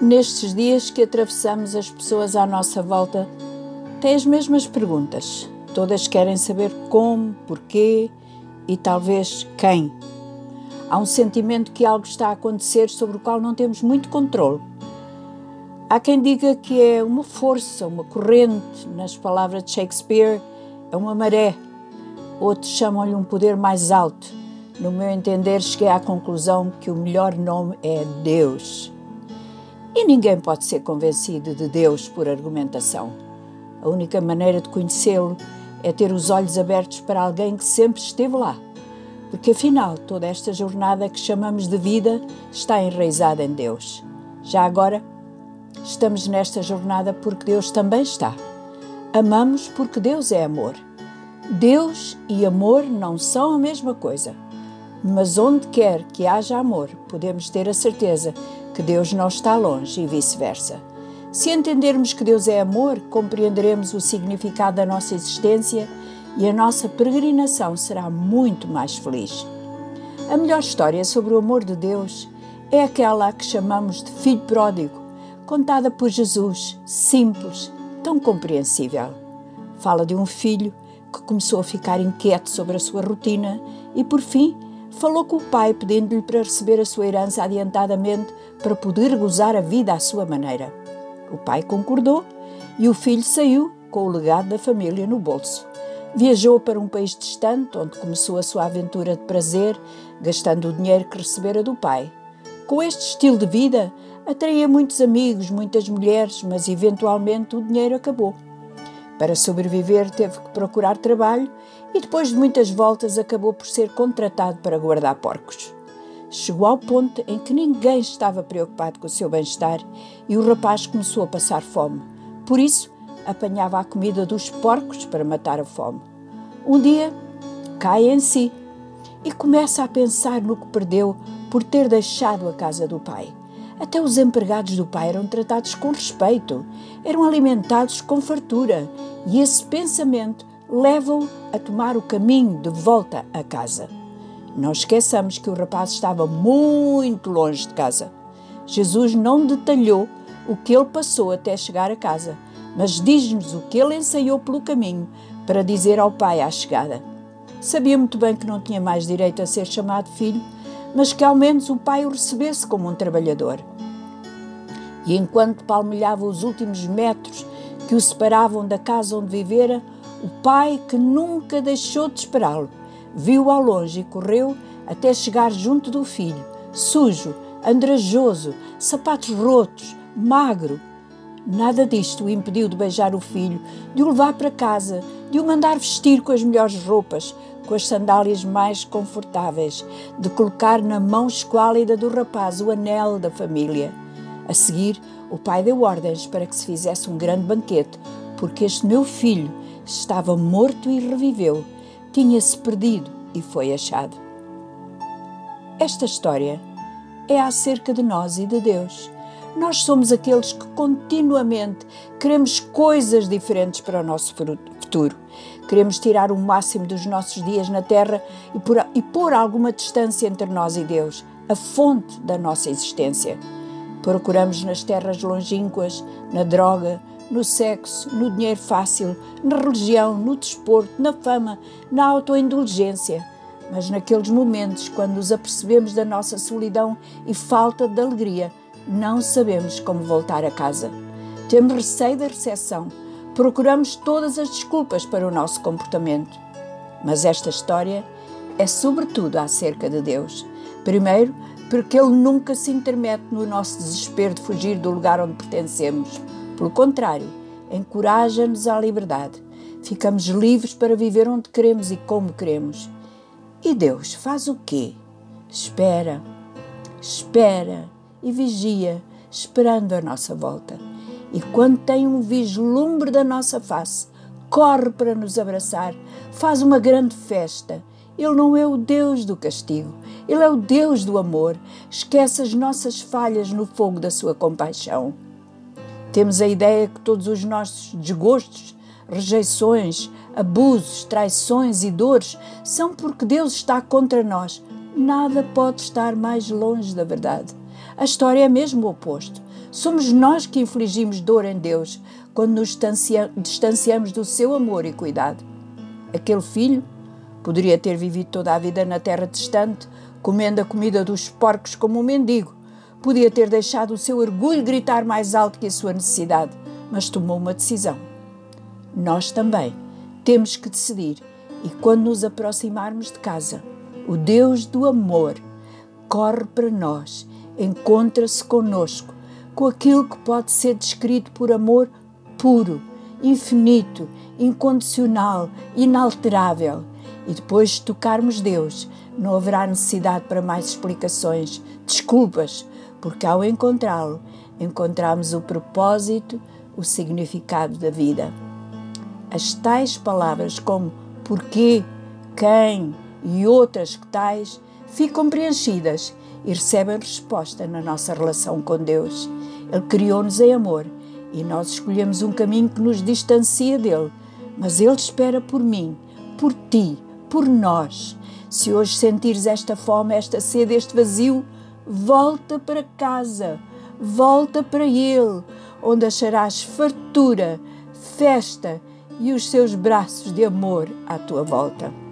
Nestes dias que atravessamos, as pessoas à nossa volta têm as mesmas perguntas. Todas querem saber como, porquê e talvez quem. Há um sentimento que algo está a acontecer sobre o qual não temos muito controle. Há quem diga que é uma força, uma corrente, nas palavras de Shakespeare, é uma maré. Outros chamam-lhe um poder mais alto. No meu entender, cheguei à conclusão que o melhor nome é Deus. E ninguém pode ser convencido de Deus por argumentação. A única maneira de conhecê-lo é ter os olhos abertos para alguém que sempre esteve lá. Porque afinal, toda esta jornada que chamamos de vida está enraizada em Deus. Já agora, estamos nesta jornada porque Deus também está. Amamos porque Deus é amor. Deus e amor não são a mesma coisa. Mas onde quer que haja amor, podemos ter a certeza que Deus não está longe e vice-versa. Se entendermos que Deus é amor, compreenderemos o significado da nossa existência e a nossa peregrinação será muito mais feliz. A melhor história sobre o amor de Deus é aquela que chamamos de Filho Pródigo, contada por Jesus, simples, tão compreensível. Fala de um filho que começou a ficar inquieto sobre a sua rotina e, por fim, falou com o pai pedindo-lhe para receber a sua herança adiantadamente para poder gozar a vida à sua maneira. O pai concordou e o filho saiu com o legado da família no bolso. Viajou para um país distante, onde começou a sua aventura de prazer, gastando o dinheiro que recebera do pai. Com este estilo de vida, atraía muitos amigos, muitas mulheres, mas eventualmente o dinheiro acabou. Para sobreviver, teve que procurar trabalho e, depois de muitas voltas, acabou por ser contratado para guardar porcos. Chegou ao ponto em que ninguém estava preocupado com o seu bem-estar e o rapaz começou a passar fome. Por isso, apanhava a comida dos porcos para matar a fome. Um dia, cai em si e começa a pensar no que perdeu por ter deixado a casa do pai. Até os empregados do pai eram tratados com respeito, eram alimentados com fartura, e esse pensamento leva-o a tomar o caminho de volta a casa. Não esqueçamos que o rapaz estava muito longe de casa. Jesus não detalhou o que ele passou até chegar a casa, mas diz-nos o que ele ensaiou pelo caminho para dizer ao pai à chegada. Sabia muito bem que não tinha mais direito a ser chamado filho, mas que ao menos o pai o recebesse como um trabalhador. E enquanto palmilhava os últimos metros que o separavam da casa onde vivera, o pai, que nunca deixou de esperá-lo, viu ao longe e correu até chegar junto do filho, sujo, andrajoso, sapatos rotos, magro. Nada disto o impediu de beijar o filho, de o levar para casa, de o mandar vestir com as melhores roupas, com as sandálias mais confortáveis, de colocar na mão esquálida do rapaz o anel da família. A seguir, o pai deu ordens para que se fizesse um grande banquete, porque este meu filho estava morto e reviveu tinha-se perdido e foi achado. Esta história é acerca de nós e de Deus. Nós somos aqueles que continuamente queremos coisas diferentes para o nosso futuro. Queremos tirar o máximo dos nossos dias na Terra e, por, e pôr alguma distância entre nós e Deus, a fonte da nossa existência. Procuramos nas terras longínquas, na droga, no sexo, no dinheiro fácil, na religião, no desporto, na fama, na autoindulgência. Mas naqueles momentos, quando nos apercebemos da nossa solidão e falta de alegria, não sabemos como voltar a casa. Temos receio da recepção, procuramos todas as desculpas para o nosso comportamento. Mas esta história é sobretudo acerca de Deus. Primeiro, porque Ele nunca se intermete no nosso desespero de fugir do lugar onde pertencemos. Pelo contrário, encoraja-nos à liberdade. Ficamos livres para viver onde queremos e como queremos. E Deus faz o quê? Espera, espera e vigia, esperando a nossa volta. E quando tem um vislumbre da nossa face, corre para nos abraçar, faz uma grande festa. Ele não é o Deus do castigo, ele é o Deus do amor. Esquece as nossas falhas no fogo da sua compaixão. Temos a ideia que todos os nossos desgostos, rejeições, abusos, traições e dores são porque Deus está contra nós. Nada pode estar mais longe da verdade. A história é mesmo o oposto. Somos nós que infligimos dor em Deus quando nos distanciamos do seu amor e cuidado. Aquele filho poderia ter vivido toda a vida na terra distante, comendo a comida dos porcos como um mendigo. Podia ter deixado o seu orgulho gritar mais alto que a sua necessidade, mas tomou uma decisão. Nós também temos que decidir, e quando nos aproximarmos de casa, o Deus do amor corre para nós, encontra-se conosco, com aquilo que pode ser descrito por amor puro, infinito, incondicional, inalterável. E depois de tocarmos Deus, não haverá necessidade para mais explicações, desculpas, porque ao encontrá-lo, encontramos o propósito, o significado da vida. As tais palavras como porquê, quem e outras que tais ficam preenchidas e recebem resposta na nossa relação com Deus. Ele criou-nos em amor e nós escolhemos um caminho que nos distancia dele, mas Ele espera por mim, por ti, por nós. Se hoje sentires esta fome, esta sede, este vazio, volta para casa, volta para Ele, onde acharás fartura, festa e os seus braços de amor à tua volta.